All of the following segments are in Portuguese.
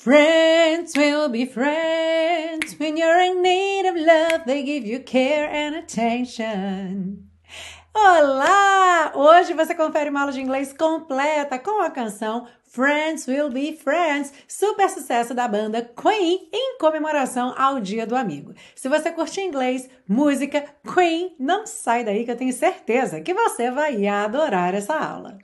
Friends will be friends when you're in need of love. They give you care and attention. Olá! Hoje você confere uma aula de inglês completa com a canção Friends Will Be Friends, super sucesso da banda Queen em comemoração ao Dia do Amigo. Se você curte inglês, música, Queen, não sai daí que eu tenho certeza que você vai adorar essa aula.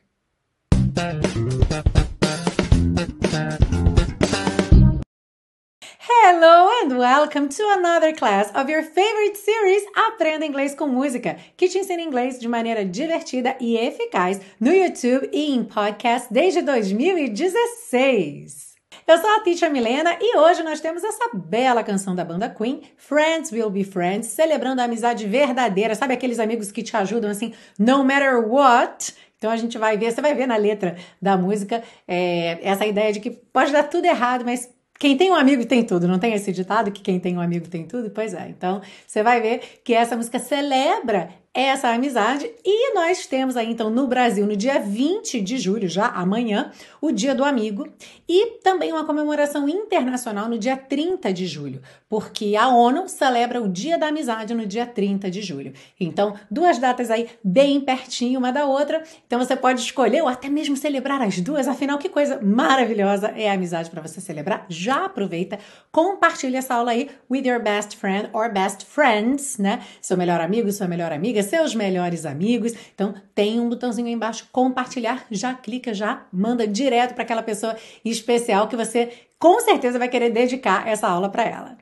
Hello and welcome to another class of your favorite series Aprenda Inglês com Música, que te ensina inglês de maneira divertida e eficaz no YouTube e em podcast desde 2016. Eu sou a Teacher Milena e hoje nós temos essa bela canção da banda Queen, Friends Will Be Friends, celebrando a amizade verdadeira, sabe aqueles amigos que te ajudam assim, no matter what? Então a gente vai ver, você vai ver na letra da música é, essa ideia de que pode dar tudo errado, mas quem tem um amigo tem tudo, não tem esse ditado que quem tem um amigo tem tudo? Pois é. Então, você vai ver que essa música celebra essa amizade. E nós temos aí, então, no Brasil, no dia 20 de julho, já amanhã, o Dia do Amigo, e também uma comemoração internacional no dia 30 de julho, porque a ONU celebra o Dia da Amizade no dia 30 de julho. Então, duas datas aí bem pertinho uma da outra. Então, você pode escolher ou até mesmo celebrar as duas. Afinal, que coisa maravilhosa é a amizade para você celebrar. Já aproveita, compartilha essa aula aí with your best friend or best friends, né? Seu melhor amigo, sua melhor amiga, seus melhores amigos. Então, tem um botãozinho aí embaixo, compartilhar, já clica, já manda direto para aquela pessoa especial que você com certeza vai querer dedicar essa aula para ela.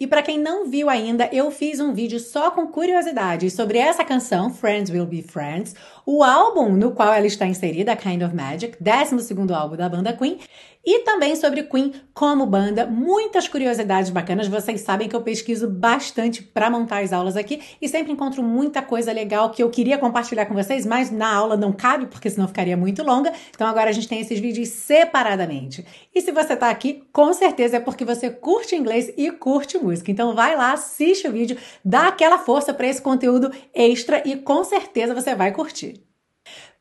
E para quem não viu ainda, eu fiz um vídeo só com curiosidades sobre essa canção, Friends Will Be Friends, o álbum no qual ela está inserida, Kind of Magic, 12 álbum da banda Queen, e também sobre Queen como banda. Muitas curiosidades bacanas. Vocês sabem que eu pesquiso bastante para montar as aulas aqui e sempre encontro muita coisa legal que eu queria compartilhar com vocês, mas na aula não cabe, porque senão ficaria muito longa. Então agora a gente tem esses vídeos separadamente. E se você está aqui, com certeza é porque você curte inglês e curte música. Então vai lá, assiste o vídeo, dá aquela força para esse conteúdo extra e com certeza você vai curtir.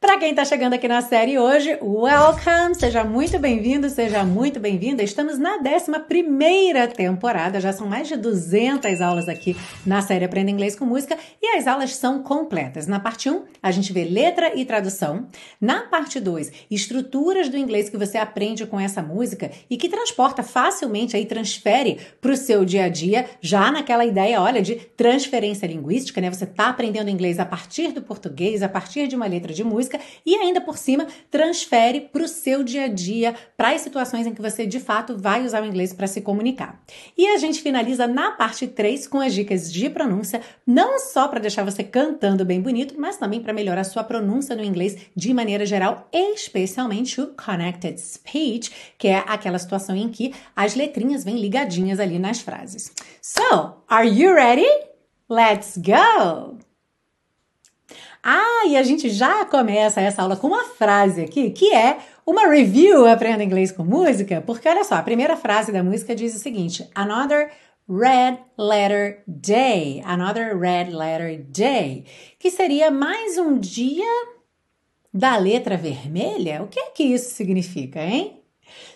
Para quem está chegando aqui na série hoje, welcome! Seja muito bem-vindo, seja muito bem-vinda. Estamos na 11 temporada, já são mais de 200 aulas aqui na série Aprenda Inglês com Música e as aulas são completas. Na parte 1, a gente vê letra e tradução. Na parte 2, estruturas do inglês que você aprende com essa música e que transporta facilmente, aí transfere para o seu dia a dia, já naquela ideia, olha, de transferência linguística, né? Você está aprendendo inglês a partir do português, a partir de uma letra de música música e ainda por cima transfere para o seu dia a dia, para as situações em que você de fato vai usar o inglês para se comunicar. E a gente finaliza na parte 3 com as dicas de pronúncia, não só para deixar você cantando bem bonito, mas também para melhorar a sua pronúncia no inglês de maneira geral, especialmente o connected speech, que é aquela situação em que as letrinhas vêm ligadinhas ali nas frases. So, are you ready? Let's go! Ah, e a gente já começa essa aula com uma frase aqui que é uma review Aprenda Inglês com Música, porque olha só, a primeira frase da música diz o seguinte: Another red letter day. Another red letter day. Que seria mais um dia da letra vermelha? O que é que isso significa, hein?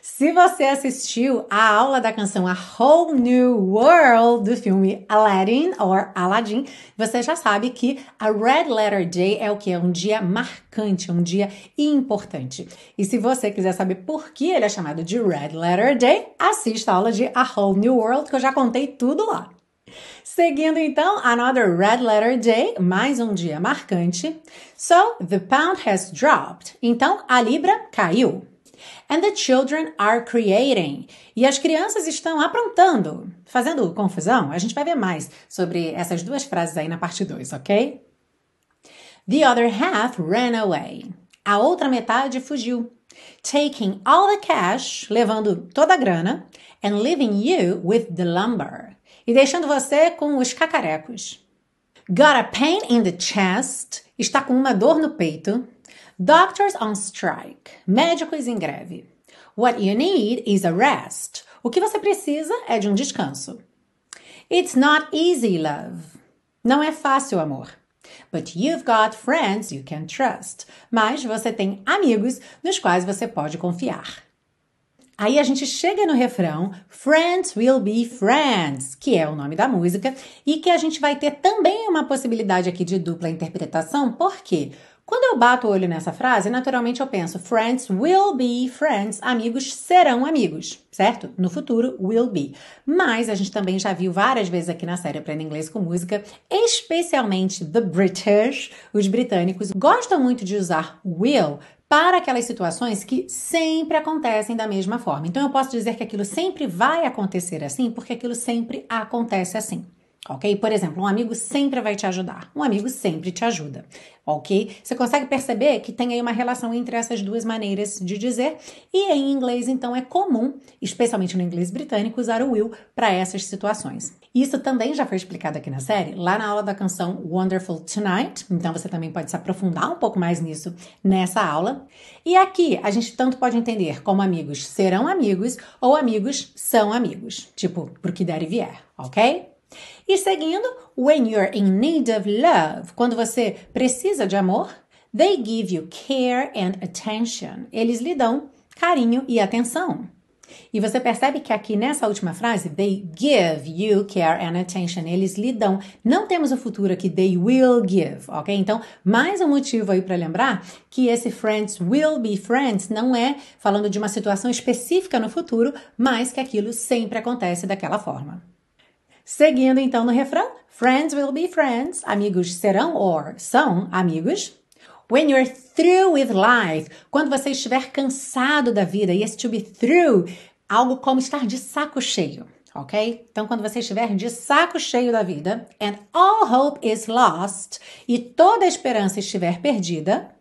Se você assistiu a aula da canção A Whole New World do filme Aladdin or Aladdin, você já sabe que a Red Letter Day é o que é um dia marcante, um dia importante. E se você quiser saber por que ele é chamado de Red Letter Day, assista a aula de A Whole New World que eu já contei tudo lá. Seguindo então, another red letter day, mais um dia marcante. So, the pound has dropped. Então, a libra caiu. And the children are creating. E as crianças estão aprontando. Fazendo confusão? A gente vai ver mais sobre essas duas frases aí na parte 2, ok? The other half ran away. A outra metade fugiu. Taking all the cash, levando toda a grana, and leaving you with the lumber. E deixando você com os cacarecos. Got a pain in the chest. Está com uma dor no peito. Doctors on strike. Médicos em greve. What you need is a rest. O que você precisa é de um descanso. It's not easy, love. Não é fácil, amor. But you've got friends you can trust. Mas você tem amigos nos quais você pode confiar. Aí a gente chega no refrão Friends Will Be Friends, que é o nome da música, e que a gente vai ter também uma possibilidade aqui de dupla interpretação, por quê? Quando eu bato o olho nessa frase, naturalmente eu penso friends will be friends, amigos serão amigos, certo? No futuro, will be. Mas a gente também já viu várias vezes aqui na série Aprenda Inglês com Música, especialmente the British, os britânicos gostam muito de usar will para aquelas situações que sempre acontecem da mesma forma. Então eu posso dizer que aquilo sempre vai acontecer assim, porque aquilo sempre acontece assim. Ok? Por exemplo, um amigo sempre vai te ajudar. Um amigo sempre te ajuda. Ok? Você consegue perceber que tem aí uma relação entre essas duas maneiras de dizer. E em inglês, então, é comum, especialmente no inglês britânico, usar o will para essas situações. Isso também já foi explicado aqui na série, lá na aula da canção Wonderful Tonight. Então você também pode se aprofundar um pouco mais nisso nessa aula. E aqui a gente tanto pode entender como amigos serão amigos ou amigos são amigos. Tipo, pro que der e vier, ok? E seguindo, when you're in need of love, quando você precisa de amor, they give you care and attention. Eles lhe dão carinho e atenção. E você percebe que aqui nessa última frase, they give you care and attention. Eles lhe dão. Não temos o futuro aqui, they will give, ok? Então, mais um motivo aí para lembrar que esse friends will be friends não é falando de uma situação específica no futuro, mas que aquilo sempre acontece daquela forma. Seguindo então no refrão, friends will be friends, amigos serão or são amigos. When you're through with life, quando você estiver cansado da vida, yes, to be through, algo como estar de saco cheio, ok? Então, quando você estiver de saco cheio da vida, and all hope is lost, e toda esperança estiver perdida,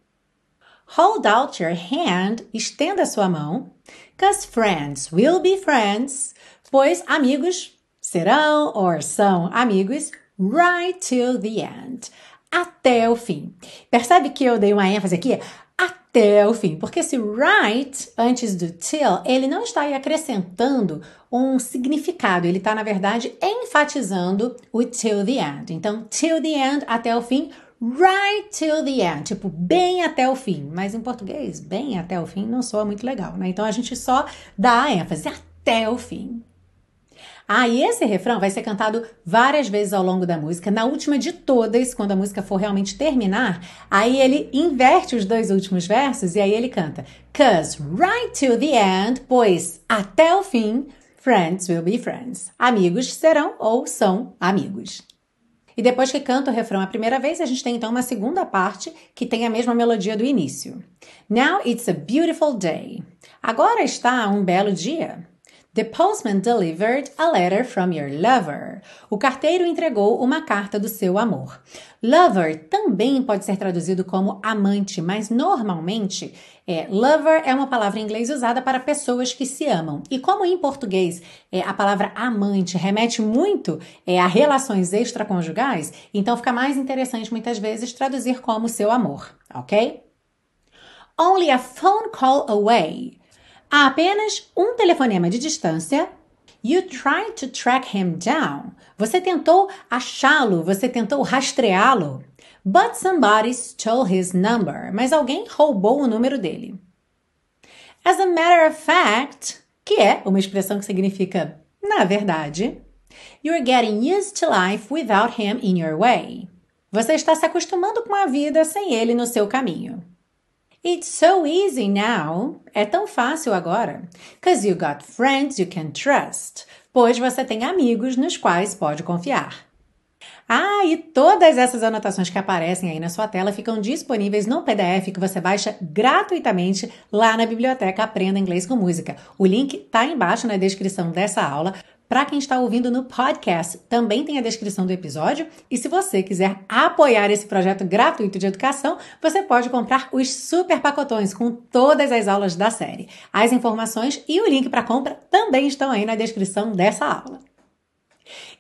hold out your hand, estenda sua mão, cause friends will be friends, pois amigos serão or são amigos right till the end. Até o fim. Percebe que eu dei uma ênfase aqui? Até o fim. Porque esse right, antes do till, ele não está aí acrescentando um significado. Ele está, na verdade, enfatizando o till the end. Então, till the end, até o fim. Right till the end, tipo, bem até o fim. Mas em português, bem até o fim não soa muito legal, né? Então a gente só dá a ênfase até o fim. Ah, e esse refrão vai ser cantado várias vezes ao longo da música. Na última de todas, quando a música for realmente terminar, aí ele inverte os dois últimos versos e aí ele canta: Cause right to the end, pois até o fim, friends will be friends. Amigos serão ou são amigos. E depois que canta o refrão a primeira vez, a gente tem então uma segunda parte que tem a mesma melodia do início. Now it's a beautiful day. Agora está um belo dia. The postman delivered a letter from your lover. O carteiro entregou uma carta do seu amor. Lover também pode ser traduzido como amante, mas normalmente é, lover é uma palavra em inglês usada para pessoas que se amam. E como em português é, a palavra amante remete muito é, a relações extraconjugais, então fica mais interessante muitas vezes traduzir como seu amor, ok? Only a phone call away. A apenas um telefonema de distância, you tried to track him down. Você tentou achá-lo, você tentou rastreá-lo. But somebody stole his number. Mas alguém roubou o número dele. As a matter of fact, que é uma expressão que significa na verdade, you're getting used to life without him in your way. Você está se acostumando com a vida sem ele no seu caminho. It's so easy now. É tão fácil agora. Cause you got friends you can trust. Pois você tem amigos nos quais pode confiar. Ah, e todas essas anotações que aparecem aí na sua tela ficam disponíveis no PDF que você baixa gratuitamente lá na biblioteca Aprenda Inglês com Música. O link está embaixo na descrição dessa aula. Para quem está ouvindo no podcast, também tem a descrição do episódio. E se você quiser apoiar esse projeto gratuito de educação, você pode comprar os super pacotões com todas as aulas da série. As informações e o link para compra também estão aí na descrição dessa aula.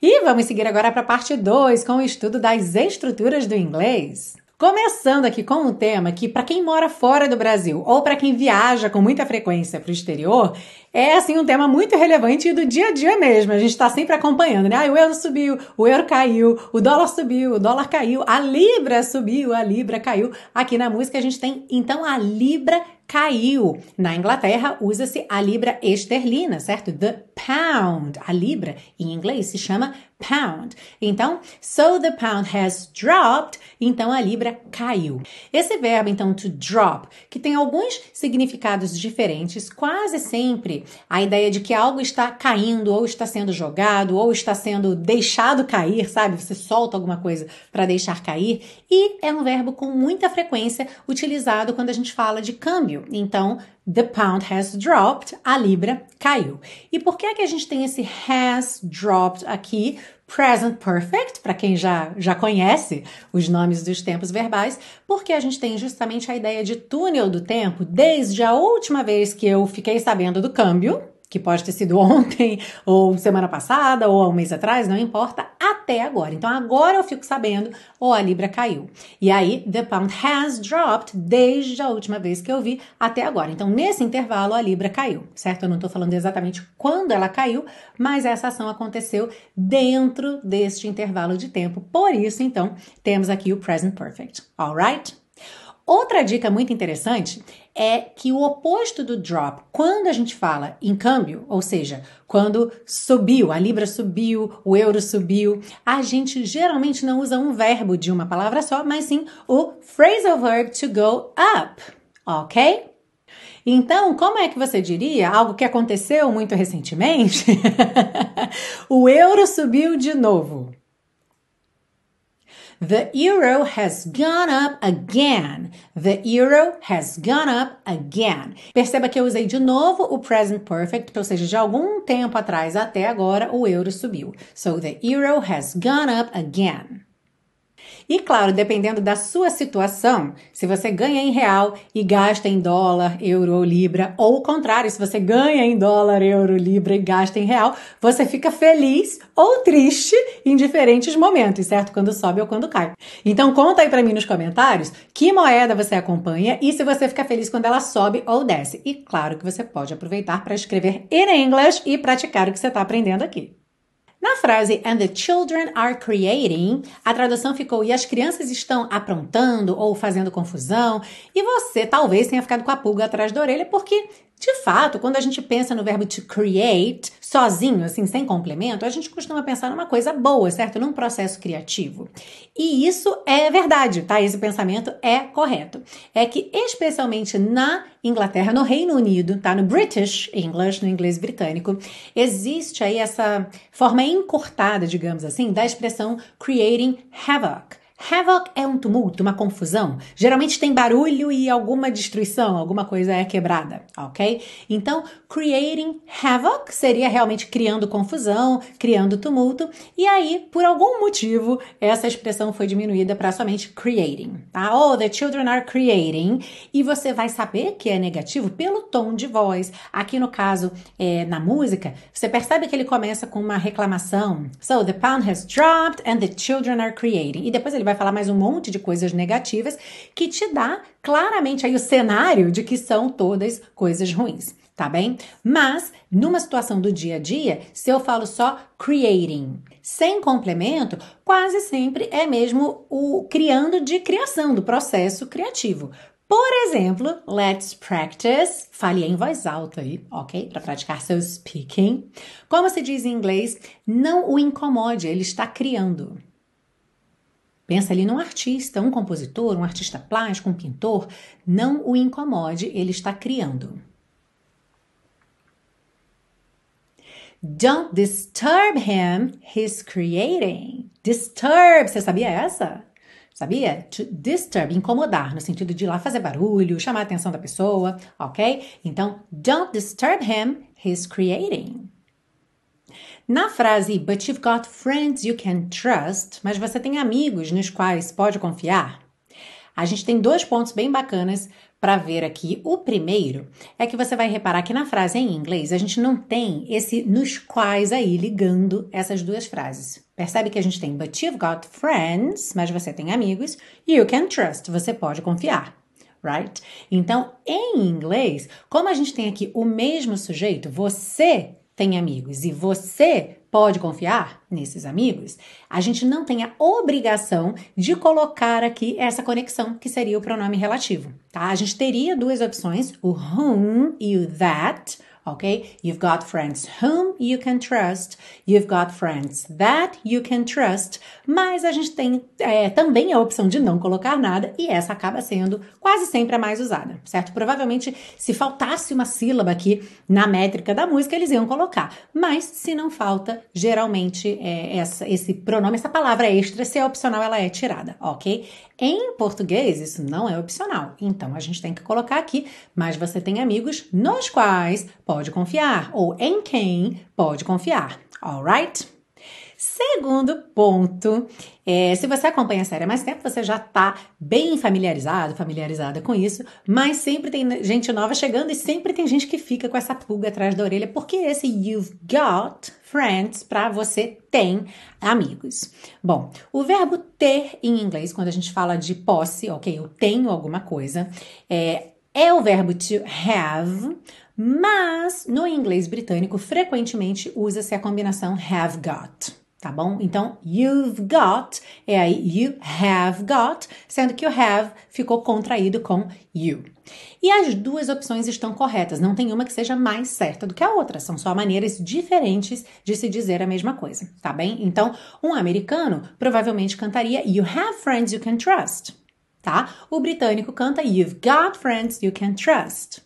E vamos seguir agora para a parte 2 com o estudo das estruturas do inglês. Começando aqui com um tema que, para quem mora fora do Brasil ou para quem viaja com muita frequência para o exterior, é assim um tema muito relevante do dia a dia mesmo. A gente está sempre acompanhando, né? Ah, o euro subiu, o euro caiu, o dólar subiu, o dólar caiu, a libra subiu, a libra caiu. Aqui na música a gente tem então a libra caiu. Na Inglaterra usa-se a libra esterlina, certo? The pound. A libra em inglês se chama pound. Então, so the pound has dropped, então a libra caiu. Esse verbo então to drop, que tem alguns significados diferentes, quase sempre a ideia de que algo está caindo ou está sendo jogado ou está sendo deixado cair, sabe? Você solta alguma coisa para deixar cair e é um verbo com muita frequência utilizado quando a gente fala de câmbio. Então, The pound has dropped, a libra caiu. E por que é que a gente tem esse has dropped aqui? Present perfect, para quem já, já conhece os nomes dos tempos verbais, porque a gente tem justamente a ideia de túnel do tempo desde a última vez que eu fiquei sabendo do câmbio, que pode ter sido ontem, ou semana passada, ou um mês atrás, não importa, até agora. Então agora eu fico sabendo, ou a Libra caiu. E aí, the pound has dropped desde a última vez que eu vi até agora. Então nesse intervalo a Libra caiu, certo? Eu não estou falando exatamente quando ela caiu, mas essa ação aconteceu dentro deste intervalo de tempo. Por isso, então, temos aqui o present perfect. Alright? Outra dica muito interessante é que o oposto do drop, quando a gente fala em câmbio, ou seja, quando subiu, a libra subiu, o euro subiu, a gente geralmente não usa um verbo de uma palavra só, mas sim o phrasal verb to go up, ok? Então, como é que você diria algo que aconteceu muito recentemente? o euro subiu de novo. The euro has gone up again. The euro has gone up again. Perceba que eu usei de novo o present perfect, ou seja, de algum tempo atrás até agora o euro subiu. So the euro has gone up again. E claro, dependendo da sua situação, se você ganha em real e gasta em dólar, euro ou libra, ou o contrário, se você ganha em dólar, euro, libra e gasta em real, você fica feliz ou triste em diferentes momentos, certo? Quando sobe ou quando cai. Então conta aí para mim nos comentários que moeda você acompanha e se você fica feliz quando ela sobe ou desce. E claro que você pode aproveitar para escrever in English e praticar o que você está aprendendo aqui. Na frase and the children are creating, a tradução ficou e as crianças estão aprontando ou fazendo confusão, e você talvez tenha ficado com a pulga atrás da orelha porque de fato, quando a gente pensa no verbo to create, sozinho, assim, sem complemento, a gente costuma pensar numa coisa boa, certo? Num processo criativo. E isso é verdade, tá? Esse pensamento é correto. É que, especialmente na Inglaterra, no Reino Unido, tá? No British English, no inglês britânico, existe aí essa forma encurtada, digamos assim, da expressão creating havoc. Havoc é um tumulto, uma confusão. Geralmente tem barulho e alguma destruição, alguma coisa é quebrada, ok? Então, creating havoc seria realmente criando confusão, criando tumulto. E aí, por algum motivo, essa expressão foi diminuída para somente creating, tá? Oh, the children are creating. E você vai saber que é negativo pelo tom de voz. Aqui no caso, é, na música, você percebe que ele começa com uma reclamação. So, the pound has dropped and the children are creating. E depois ele vai vai falar mais um monte de coisas negativas que te dá claramente aí o cenário de que são todas coisas ruins, tá bem? Mas numa situação do dia a dia, se eu falo só creating, sem complemento, quase sempre é mesmo o criando de criação, do processo criativo. Por exemplo, let's practice. Fale em voz alta aí, ok? Para praticar seu speaking. Como se diz em inglês, não o incomode, ele está criando. Pensa ali num artista, um compositor, um artista plástico, um pintor. Não o incomode, ele está criando. Don't disturb him, he's creating. Disturb, você sabia essa? Sabia? To disturb, incomodar, no sentido de ir lá fazer barulho, chamar a atenção da pessoa, ok? Então, don't disturb him, he's creating. Na frase But you've got friends you can trust, mas você tem amigos nos quais pode confiar, a gente tem dois pontos bem bacanas para ver aqui. O primeiro é que você vai reparar que na frase em inglês a gente não tem esse nos quais aí ligando essas duas frases. Percebe que a gente tem but you've got friends, mas você tem amigos, you can trust, você pode confiar. right? Então, em inglês, como a gente tem aqui o mesmo sujeito, você tem amigos e você pode confiar nesses amigos, a gente não tem a obrigação de colocar aqui essa conexão, que seria o pronome relativo, tá? A gente teria duas opções, o whom e o that, ok? You've got friends whom you can trust, you've got friends that you can trust, mas a gente tem é, também a opção de não colocar nada e essa acaba sendo quase sempre a mais usada, certo? Provavelmente, se faltasse uma sílaba aqui na métrica da música, eles iam colocar, mas se não falta, geralmente é, essa, esse pronome, essa palavra extra, se é opcional, ela é tirada, ok? Em português, isso não é opcional, então a gente tem que colocar aqui, mas você tem amigos nos quais pode confiar, ou em quem pode confiar, alright? Segundo ponto, é, se você acompanha a série há mais tempo, você já está bem familiarizado, familiarizada com isso, mas sempre tem gente nova chegando e sempre tem gente que fica com essa pulga atrás da orelha, porque esse you've got friends para você tem amigos. Bom, o verbo ter em inglês, quando a gente fala de posse, ok, eu tenho alguma coisa, é, é o verbo to have, mas no inglês britânico frequentemente usa-se a combinação have got tá bom? Então, you've got é aí you have got, sendo que o have ficou contraído com you. E as duas opções estão corretas, não tem uma que seja mais certa do que a outra, são só maneiras diferentes de se dizer a mesma coisa, tá bem? Então, um americano provavelmente cantaria You have friends you can trust, tá? O britânico canta You've got friends you can trust.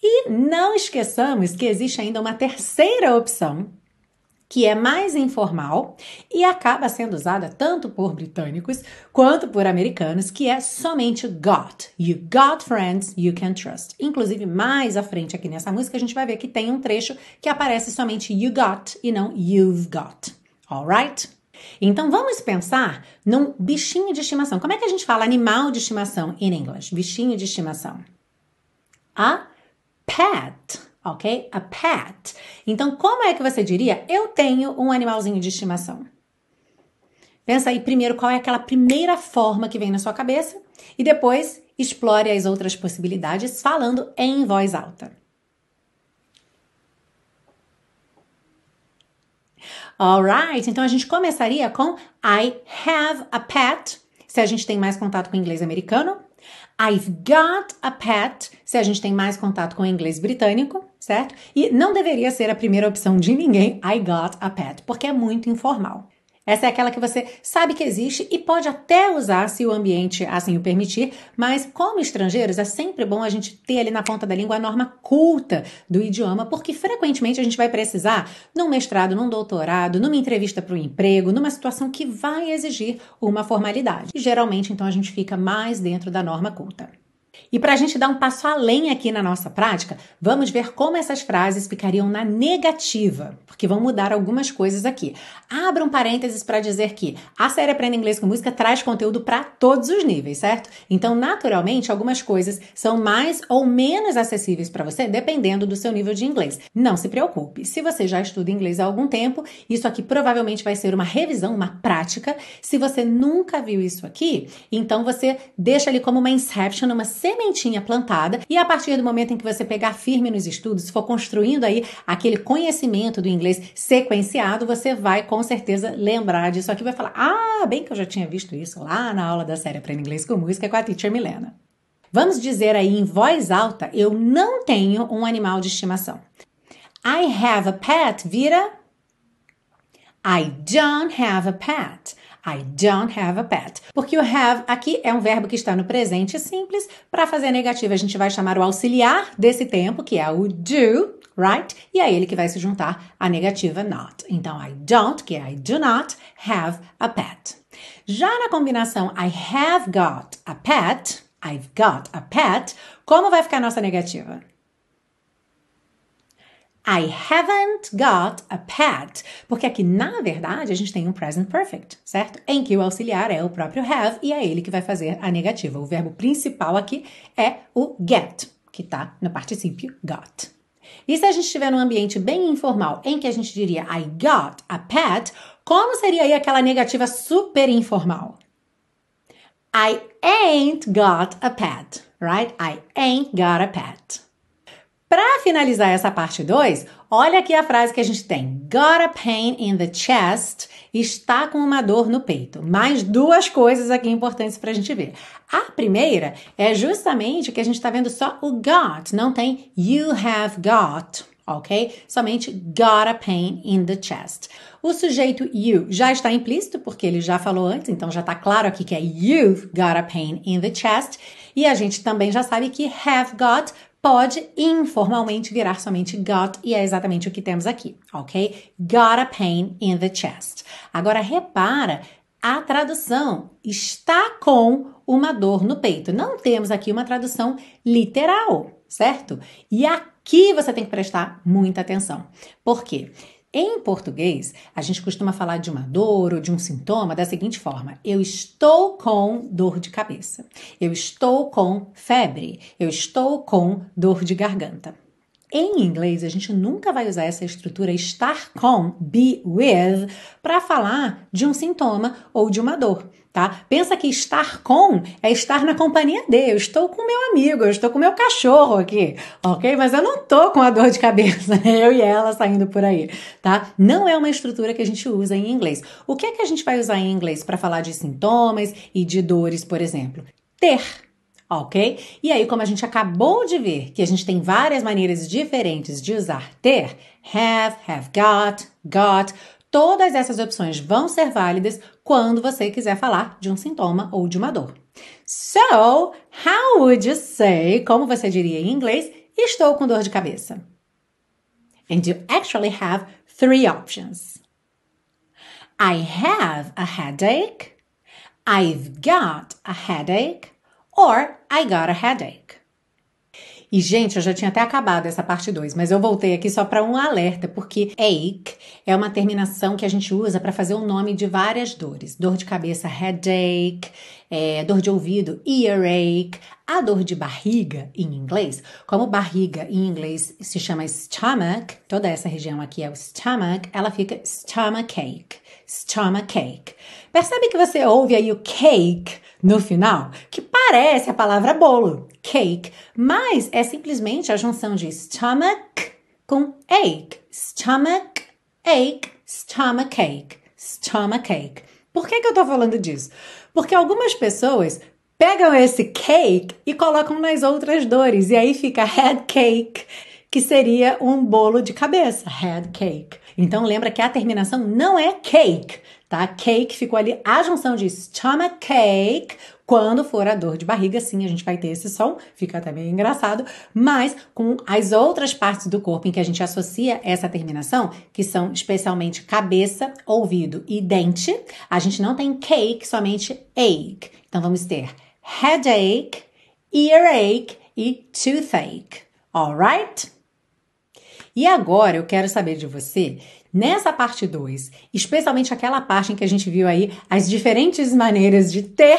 E não esqueçamos que existe ainda uma terceira opção que é mais informal e acaba sendo usada tanto por britânicos quanto por americanos, que é somente got. You got friends you can trust. Inclusive, mais à frente aqui nessa música, a gente vai ver que tem um trecho que aparece somente you got e não you've got. Alright? Então vamos pensar num bichinho de estimação. Como é que a gente fala animal de estimação em inglês? Bichinho de estimação. A pet ok? A pet. Então, como é que você diria? Eu tenho um animalzinho de estimação. Pensa aí primeiro qual é aquela primeira forma que vem na sua cabeça e depois explore as outras possibilidades falando em voz alta. Alright, então a gente começaria com I have a pet, se a gente tem mais contato com o inglês americano. I've got a pet, se a gente tem mais contato com o inglês britânico, certo? E não deveria ser a primeira opção de ninguém, I got a pet, porque é muito informal. Essa é aquela que você sabe que existe e pode até usar se o ambiente assim o permitir, mas como estrangeiros é sempre bom a gente ter ali na ponta da língua a norma culta do idioma, porque frequentemente a gente vai precisar num mestrado, num doutorado, numa entrevista para o emprego, numa situação que vai exigir uma formalidade. E geralmente então a gente fica mais dentro da norma culta. E para a gente dar um passo além aqui na nossa prática, vamos ver como essas frases ficariam na negativa, porque vão mudar algumas coisas aqui. Abra um parênteses para dizer que a série Aprenda Inglês com Música traz conteúdo para todos os níveis, certo? Então, naturalmente, algumas coisas são mais ou menos acessíveis para você, dependendo do seu nível de inglês. Não se preocupe, se você já estuda inglês há algum tempo, isso aqui provavelmente vai ser uma revisão, uma prática. Se você nunca viu isso aqui, então você deixa ali como uma inception, uma sementinha plantada e a partir do momento em que você pegar firme nos estudos, for construindo aí aquele conhecimento do inglês sequenciado, você vai com certeza lembrar disso aqui, vai falar: "Ah, bem que eu já tinha visto isso lá na aula da série Aprenda Inglês com Música com a teacher Milena". Vamos dizer aí em voz alta: eu não tenho um animal de estimação. I have a pet vira I don't have a pet. I don't have a pet. Porque o have aqui é um verbo que está no presente simples. Para fazer a negativa, a gente vai chamar o auxiliar desse tempo, que é o do, right? E é ele que vai se juntar à negativa not. Então, I don't, que é I do not have a pet. Já na combinação I have got a pet, I've got a pet, como vai ficar a nossa negativa? I haven't got a pet. Porque aqui, na verdade, a gente tem um present perfect, certo? Em que o auxiliar é o próprio have e é ele que vai fazer a negativa. O verbo principal aqui é o get, que está no particípio got. E se a gente estiver num ambiente bem informal, em que a gente diria I got a pet, como seria aí aquela negativa super informal? I ain't got a pet. right? I ain't got a pet. Para finalizar essa parte 2, olha aqui a frase que a gente tem. Got a pain in the chest. Está com uma dor no peito. Mais duas coisas aqui importantes para a gente ver. A primeira é justamente que a gente está vendo só o got, não tem you have got ok? Somente got a pain in the chest. O sujeito you já está implícito, porque ele já falou antes, então já está claro aqui que é you've got a pain in the chest. E a gente também já sabe que have got pode informalmente virar somente got, e é exatamente o que temos aqui, ok? Got a pain in the chest. Agora repara a tradução está com uma dor no peito. Não temos aqui uma tradução literal, certo? E aqui você tem que prestar muita atenção. Por quê? Em português, a gente costuma falar de uma dor ou de um sintoma da seguinte forma: eu estou com dor de cabeça, eu estou com febre, eu estou com dor de garganta. Em inglês, a gente nunca vai usar essa estrutura estar com, be with, para falar de um sintoma ou de uma dor, tá? Pensa que estar com é estar na companhia de. Eu estou com meu amigo, eu estou com meu cachorro aqui, ok? Mas eu não tô com a dor de cabeça, eu e ela saindo por aí, tá? Não é uma estrutura que a gente usa em inglês. O que é que a gente vai usar em inglês para falar de sintomas e de dores, por exemplo? Ter ok? E aí, como a gente acabou de ver que a gente tem várias maneiras diferentes de usar ter, have, have got, got, todas essas opções vão ser válidas quando você quiser falar de um sintoma ou de uma dor. So, how would you say, como você diria em inglês, estou com dor de cabeça? And you actually have three options. I have a headache. I've got a headache or I got a headache. E, gente, eu já tinha até acabado essa parte 2, mas eu voltei aqui só para um alerta, porque ache é uma terminação que a gente usa para fazer o nome de várias dores. Dor de cabeça, headache, é, dor de ouvido, earache, a dor de barriga em inglês, como barriga em inglês se chama stomach, toda essa região aqui é o stomach, ela fica stomachache, stomachache. Percebe que você ouve aí o cake no final, que parece a palavra bolo, cake, mas é simplesmente a junção de stomach com ache. Stomach, ache, stomachache, stomachache. Por que, que eu tô falando disso? Porque algumas pessoas pegam esse cake e colocam nas outras dores, e aí fica head cake, que seria um bolo de cabeça, head cake. Então lembra que a terminação não é cake, tá? Cake ficou ali a junção de stomach cake. Quando for a dor de barriga, sim, a gente vai ter esse som, fica até meio engraçado, mas com as outras partes do corpo em que a gente associa essa terminação, que são especialmente cabeça, ouvido e dente, a gente não tem cake, somente ache. Então vamos ter headache, earache e toothache. Alright? E agora eu quero saber de você, nessa parte 2, especialmente aquela parte em que a gente viu aí as diferentes maneiras de ter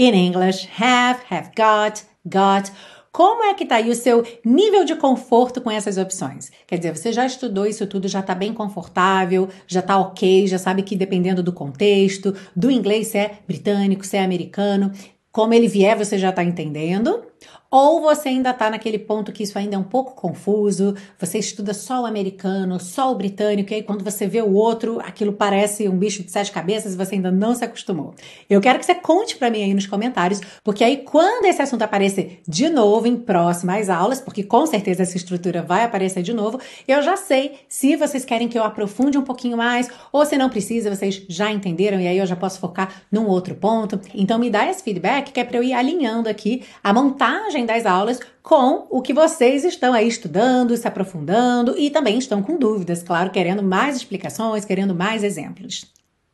in English, have, have got, got. Como é que tá aí o seu nível de conforto com essas opções? Quer dizer, você já estudou isso tudo, já tá bem confortável, já tá ok, já sabe que dependendo do contexto, do inglês se é britânico, se é americano, como ele vier, você já tá entendendo? Ou você ainda está naquele ponto que isso ainda é um pouco confuso, você estuda só o americano, só o britânico, e aí quando você vê o outro, aquilo parece um bicho de sete cabeças e você ainda não se acostumou. Eu quero que você conte para mim aí nos comentários, porque aí quando esse assunto aparecer de novo em próximas aulas, porque com certeza essa estrutura vai aparecer de novo, eu já sei se vocês querem que eu aprofunde um pouquinho mais, ou se não precisa, vocês já entenderam e aí eu já posso focar num outro ponto. Então me dá esse feedback que é para eu ir alinhando aqui a montagem das aulas com o que vocês estão aí estudando, se aprofundando e também estão com dúvidas, claro, querendo mais explicações, querendo mais exemplos.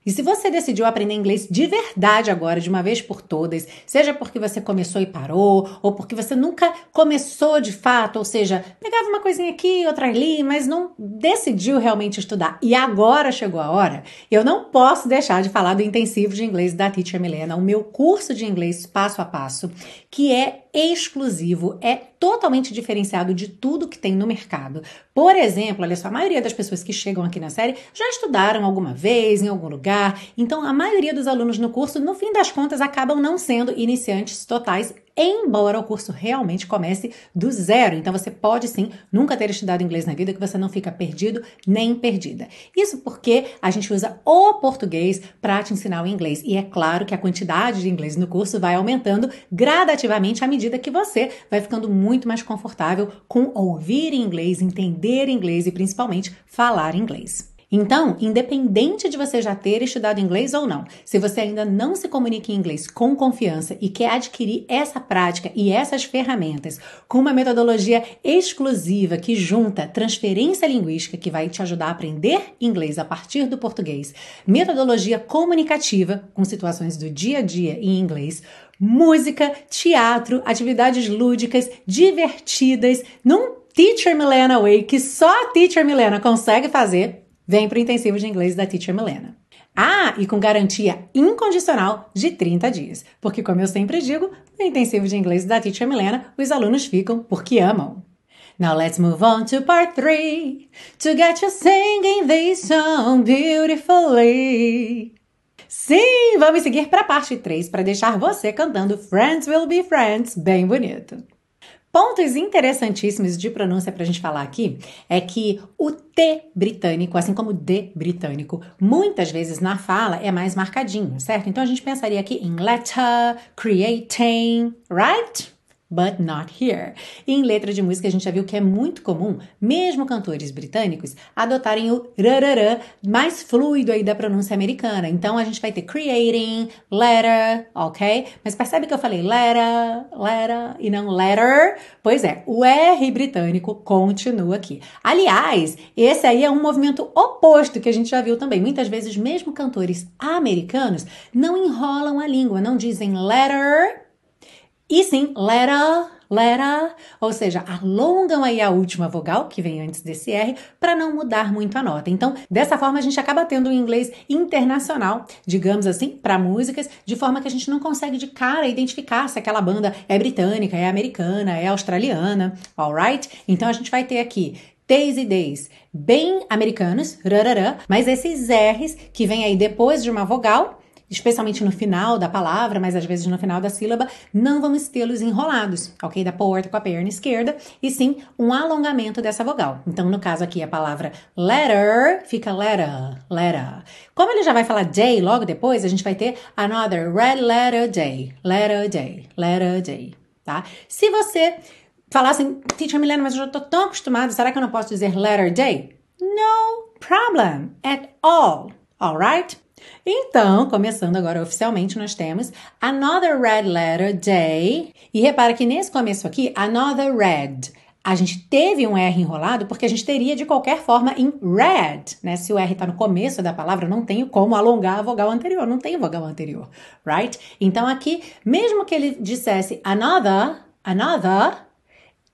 E se você decidiu aprender inglês de verdade agora, de uma vez por todas, seja porque você começou e parou, ou porque você nunca começou de fato, ou seja, pegava uma coisinha aqui, outra ali, mas não decidiu realmente estudar, e agora chegou a hora, eu não posso deixar de falar do intensivo de inglês da Teacher Milena, o meu curso de inglês passo a passo, que é exclusivo, é totalmente diferenciado de tudo que tem no mercado. Por exemplo, olha só, a maioria das pessoas que chegam aqui na série já estudaram alguma vez em algum lugar, então a maioria dos alunos no curso, no fim das contas, acabam não sendo iniciantes totais embora o curso realmente comece do zero. Então você pode sim nunca ter estudado inglês na vida que você não fica perdido nem perdida. Isso porque a gente usa o português para te ensinar o inglês. E é claro que a quantidade de inglês no curso vai aumentando gradativamente à medida que você vai ficando muito mais confortável com ouvir inglês, entender inglês e principalmente falar inglês. Então, independente de você já ter estudado inglês ou não, se você ainda não se comunica em inglês com confiança e quer adquirir essa prática e essas ferramentas com uma metodologia exclusiva que junta transferência linguística que vai te ajudar a aprender inglês a partir do português, metodologia comunicativa com situações do dia a dia em inglês, música, teatro, atividades lúdicas, divertidas, num Teacher Milena Way que só a Teacher Milena consegue fazer, Vem para o intensivo de inglês da Teacher Milena. Ah, e com garantia incondicional de 30 dias. Porque, como eu sempre digo, no intensivo de inglês da Teacher Milena, os alunos ficam porque amam. Now let's move on to part 3 to get you singing this song beautifully. Sim, vamos seguir para a parte 3 para deixar você cantando Friends Will Be Friends bem bonito. Pontos interessantíssimos de pronúncia para a gente falar aqui é que o T britânico, assim como o D britânico, muitas vezes na fala é mais marcadinho, certo? Então a gente pensaria aqui em letter, creating, right? But not here. Em letra de música a gente já viu que é muito comum, mesmo cantores britânicos, adotarem o rarará mais fluido aí da pronúncia americana. Então a gente vai ter creating, letter, ok? Mas percebe que eu falei letter, letter e não letter? Pois é, o R britânico continua aqui. Aliás, esse aí é um movimento oposto que a gente já viu também. Muitas vezes mesmo cantores americanos não enrolam a língua, não dizem letter e sim, letter, letter, ou seja, alongam aí a última vogal, que vem antes desse R, para não mudar muito a nota. Então, dessa forma, a gente acaba tendo um inglês internacional, digamos assim, para músicas, de forma que a gente não consegue de cara identificar se aquela banda é britânica, é americana, é australiana, alright? Então, a gente vai ter aqui Days e Days, bem americanos, rarará, mas esses R's que vem aí depois de uma vogal, especialmente no final da palavra, mas às vezes no final da sílaba, não vamos tê-los enrolados, ok? Da porta com a perna esquerda, e sim um alongamento dessa vogal. Então, no caso aqui, a palavra letter fica letter, letter. Como ele já vai falar day logo depois, a gente vai ter another red letter day, letter day, letter day, tá? Se você falar assim, teacher Milena, mas eu já tô tão acostumado, será que eu não posso dizer letter day? No problem at all, alright? Então, começando agora oficialmente, nós temos Another Red Letter Day. E repara que nesse começo aqui, Another Red. A gente teve um R enrolado porque a gente teria de qualquer forma em red, né? Se o R está no começo da palavra, não tenho como alongar a vogal anterior, não tem vogal anterior, right? Então aqui, mesmo que ele dissesse another, another,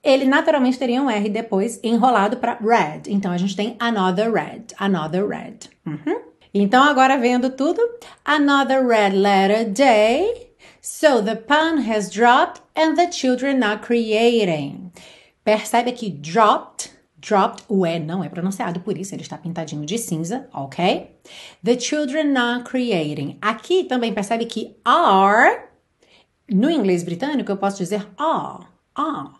ele naturalmente teria um R depois enrolado para red. Então a gente tem another red, another red. Uhum. Então, agora vendo tudo, another red letter day. So the pan has dropped and the children are creating. Percebe aqui dropped, dropped, o E não é pronunciado, por isso ele está pintadinho de cinza, ok? The children are creating. Aqui também percebe que are, no inglês britânico eu posso dizer are, are.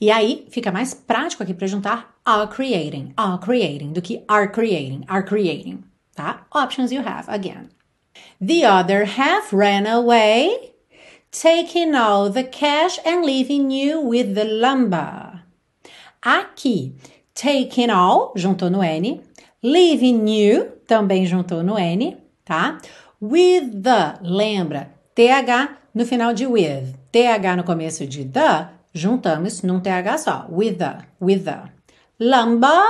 E aí fica mais prático aqui para juntar are creating, are creating, do que are creating, are creating tá? Options you have again. The other half ran away, taking all the cash and leaving you with the lumber. Aqui, taking all, juntou no N. Leaving you, também juntou no N, tá? With the, lembra, TH no final de with. TH no começo de the, juntamos num TH só. With the, with the. Lumber,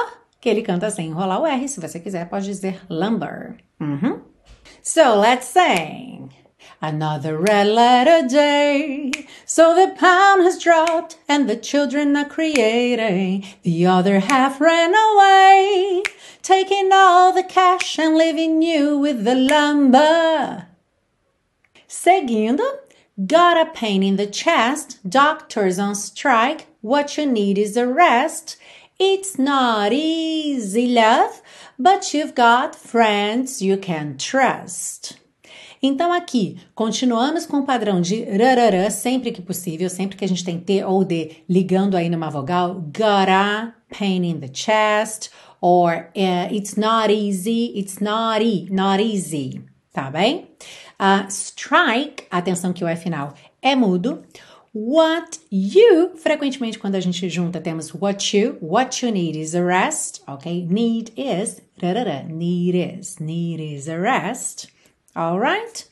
que ele canta sem enrolar o R. Se você quiser, pode dizer lumber. Uhum. So let's sing. Another red letter day. So the pound has dropped and the children are creating. The other half ran away, taking all the cash and leaving you with the lumber. Seguindo, got a pain in the chest, doctors on strike. What you need is a rest. It's not easy, love, but you've got friends you can trust. Então aqui, continuamos com o padrão de rarará sempre que possível, sempre que a gente tem T ou D ligando aí numa vogal. Got a pain in the chest, or uh, it's not easy, it's not, e, not easy, tá bem? Uh, strike, atenção que o E final é mudo. What you, frequentemente quando a gente junta temos what you, what you need is a rest, ok? Need is, need is, need is a rest, alright?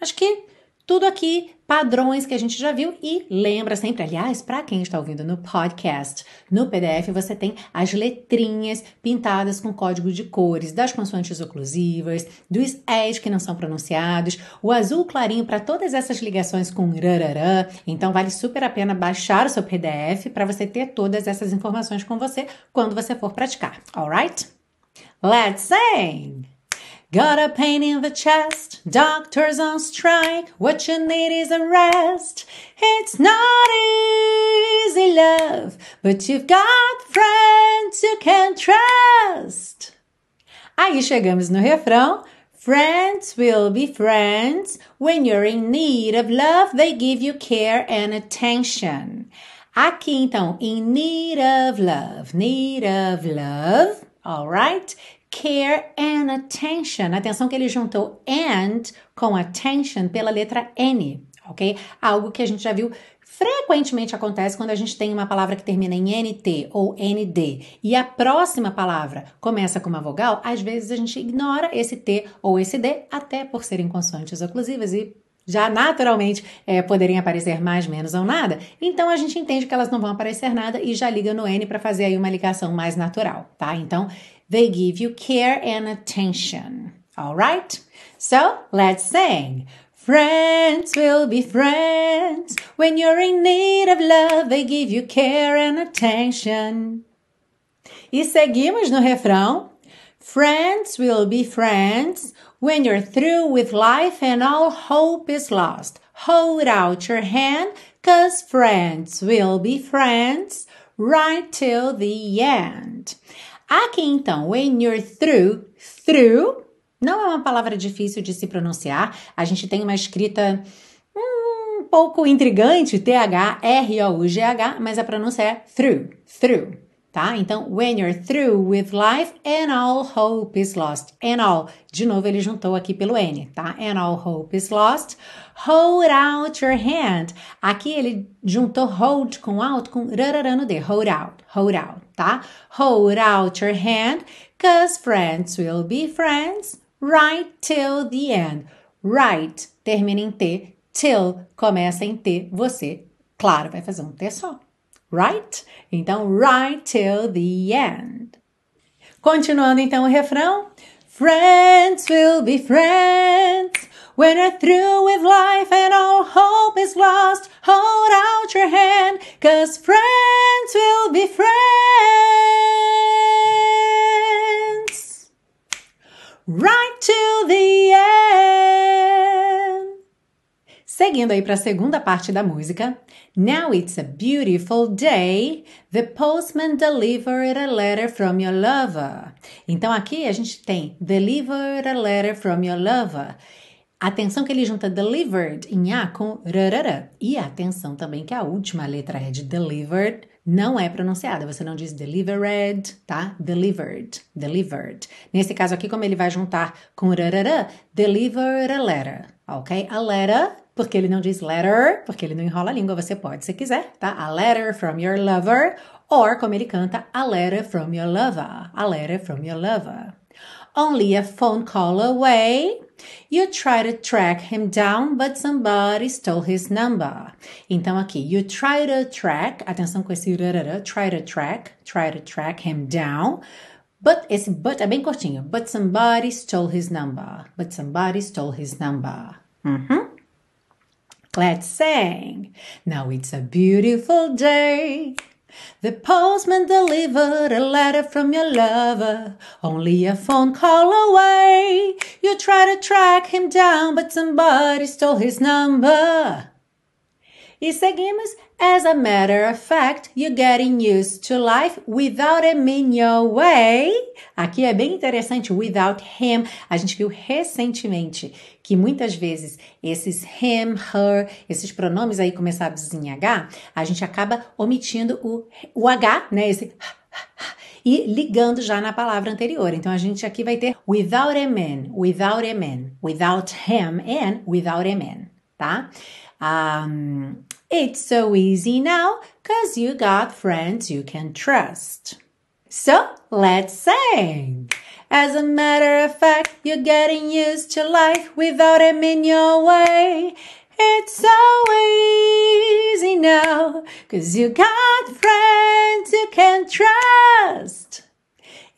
Acho que tudo aqui, padrões que a gente já viu e lembra sempre, aliás, para quem está ouvindo no podcast, no PDF você tem as letrinhas pintadas com código de cores das consoantes oclusivas, dos S que não são pronunciados, o azul clarinho para todas essas ligações com rararã. Então vale super a pena baixar o seu PDF para você ter todas essas informações com você quando você for praticar, alright? Let's sing! Got a pain in the chest, doctors on strike. What you need is a rest. It's not easy, love, but you've got friends you can trust. Aí chegamos no refrão. Friends will be friends. When you're in need of love, they give you care and attention. Aqui então, in need of love, need of love, alright? Care and attention. Atenção que ele juntou and com attention pela letra N, ok? Algo que a gente já viu frequentemente acontece quando a gente tem uma palavra que termina em NT ou ND e a próxima palavra começa com uma vogal, às vezes a gente ignora esse T ou esse D, até por serem consoantes oclusivas e já naturalmente é, poderem aparecer mais, menos ou nada. Então a gente entende que elas não vão aparecer nada e já liga no N para fazer aí uma ligação mais natural, tá? Então They give you care and attention. All right? So let's sing. Friends will be friends. When you're in need of love, they give you care and attention. E seguimos no refrão. Friends will be friends when you're through with life and all hope is lost. Hold out your hand, cause friends will be friends right till the end. Aqui então, when you're through, through não é uma palavra difícil de se pronunciar. A gente tem uma escrita um pouco intrigante, T-H-R-O-U-G-H, mas a pronúncia é through, through, tá? Então, when you're through with life and all hope is lost. And all, de novo ele juntou aqui pelo N, tá? And all hope is lost. Hold out your hand. Aqui ele juntou hold com out com rarará no D. Hold out, hold out tá? Hold out your hand, cause friends will be friends right till the end. Right termina em T, till começa em T, você, claro, vai fazer um T só. Right? Então, right till the end. Continuando então o refrão. Friends will be friends when you're through with life and all hope is lost. Hold out your hand, cause friends will be friends. Right till the end. Seguindo aí para a segunda parte da música. Now it's a beautiful day. The postman delivered a letter from your lover. Então aqui a gente tem delivered a letter from your lover. Atenção que ele junta delivered em A com rarara. E atenção também que a última letra é de delivered não é pronunciada. Você não diz delivered, tá? Delivered, delivered. Nesse caso aqui, como ele vai juntar com rarara, delivered a letter, ok? A letter, porque ele não diz letter, porque ele não enrola a língua, você pode se quiser, tá? A letter from your lover, or como ele canta, a letter from your lover, a letter from your lover. Only a phone call away. You try to track him down, but somebody stole his number. Então aqui, you try to track, atenção com esse try to track, try to track him down. But esse but é bem curtinho. But somebody stole his number. But somebody stole his number. Mm-hmm. Let's sing. Now it's a beautiful day. The postman delivered a letter from your lover, only a phone call away. You try to track him down, but somebody stole his number. E seguimos. As a matter of fact, you're getting used to life without him in your way. Aqui é bem interessante, without him. A gente viu recentemente que muitas vezes esses him, her, esses pronomes aí começados em H, a gente acaba omitindo o, o H, né? Esse e ligando já na palavra anterior. Então a gente aqui vai ter without a man, without a man, without him and without a man, tá? Um, it's so easy now because you got friends you can trust. So let's sing. As a matter of fact, you're getting used to life without him in your way. It's so easy now, cause you got friends you can trust.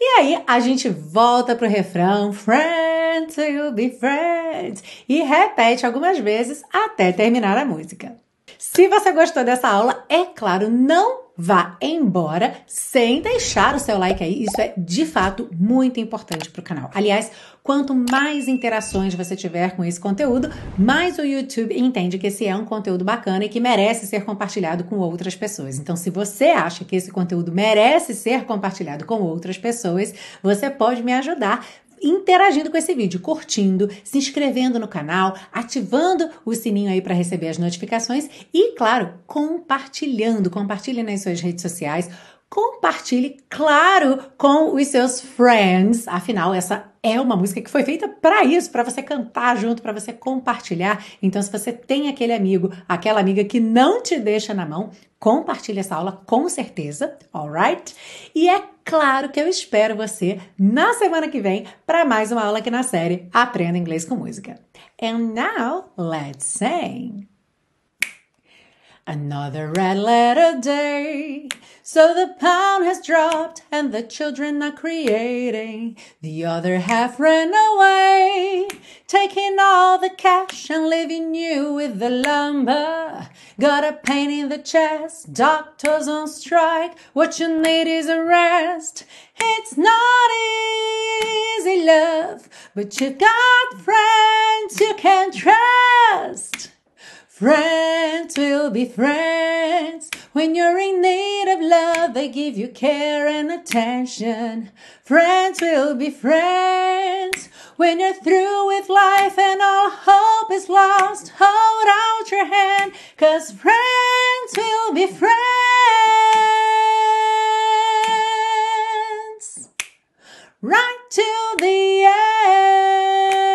E aí a gente volta pro refrão Friends will be friends e repete algumas vezes até terminar a música. Se você gostou dessa aula, é claro, não vá embora sem deixar o seu like aí. Isso é de fato muito importante para o canal. Aliás, quanto mais interações você tiver com esse conteúdo, mais o YouTube entende que esse é um conteúdo bacana e que merece ser compartilhado com outras pessoas. Então, se você acha que esse conteúdo merece ser compartilhado com outras pessoas, você pode me ajudar interagindo com esse vídeo, curtindo, se inscrevendo no canal, ativando o sininho aí para receber as notificações e, claro, compartilhando. Compartilhe nas suas redes sociais. Compartilhe, claro, com os seus friends. Afinal, essa é uma música que foi feita para isso, para você cantar junto, para você compartilhar. Então, se você tem aquele amigo, aquela amiga que não te deixa na mão, compartilhe essa aula com certeza, alright? E é claro que eu espero você na semana que vem para mais uma aula aqui na série Aprenda Inglês com Música. And now, let's sing! Another red letter day. So the pound has dropped and the children are creating. The other half ran away, taking all the cash and leaving you with the lumber. Got a pain in the chest, doctors on strike. What you need is a rest. It's not easy, love, but you got friends you can trust. Friends will be friends. When you're in need of love, they give you care and attention. Friends will be friends. When you're through with life and all hope is lost, hold out your hand, cause friends will be friends. Right till the end.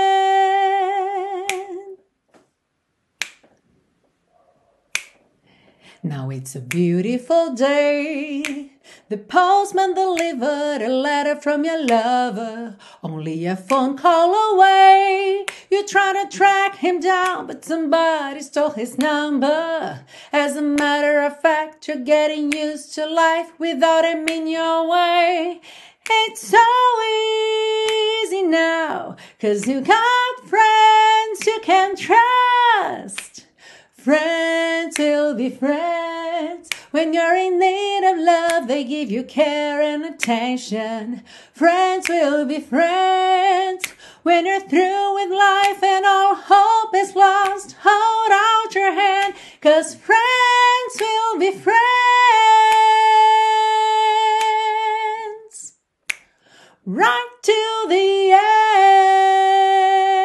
Now it's a beautiful day. The postman delivered a letter from your lover, only a phone call away. You try to track him down, but somebody stole his number. As a matter of fact, you're getting used to life without him in your way. It's so easy now, cause you got friends you can trust friends will be friends. When you're in need of love, they give you care and attention. Friends will be friends. When you're through with life and all hope is lost, hold out your hand, cause friends will be friends. Right till the end.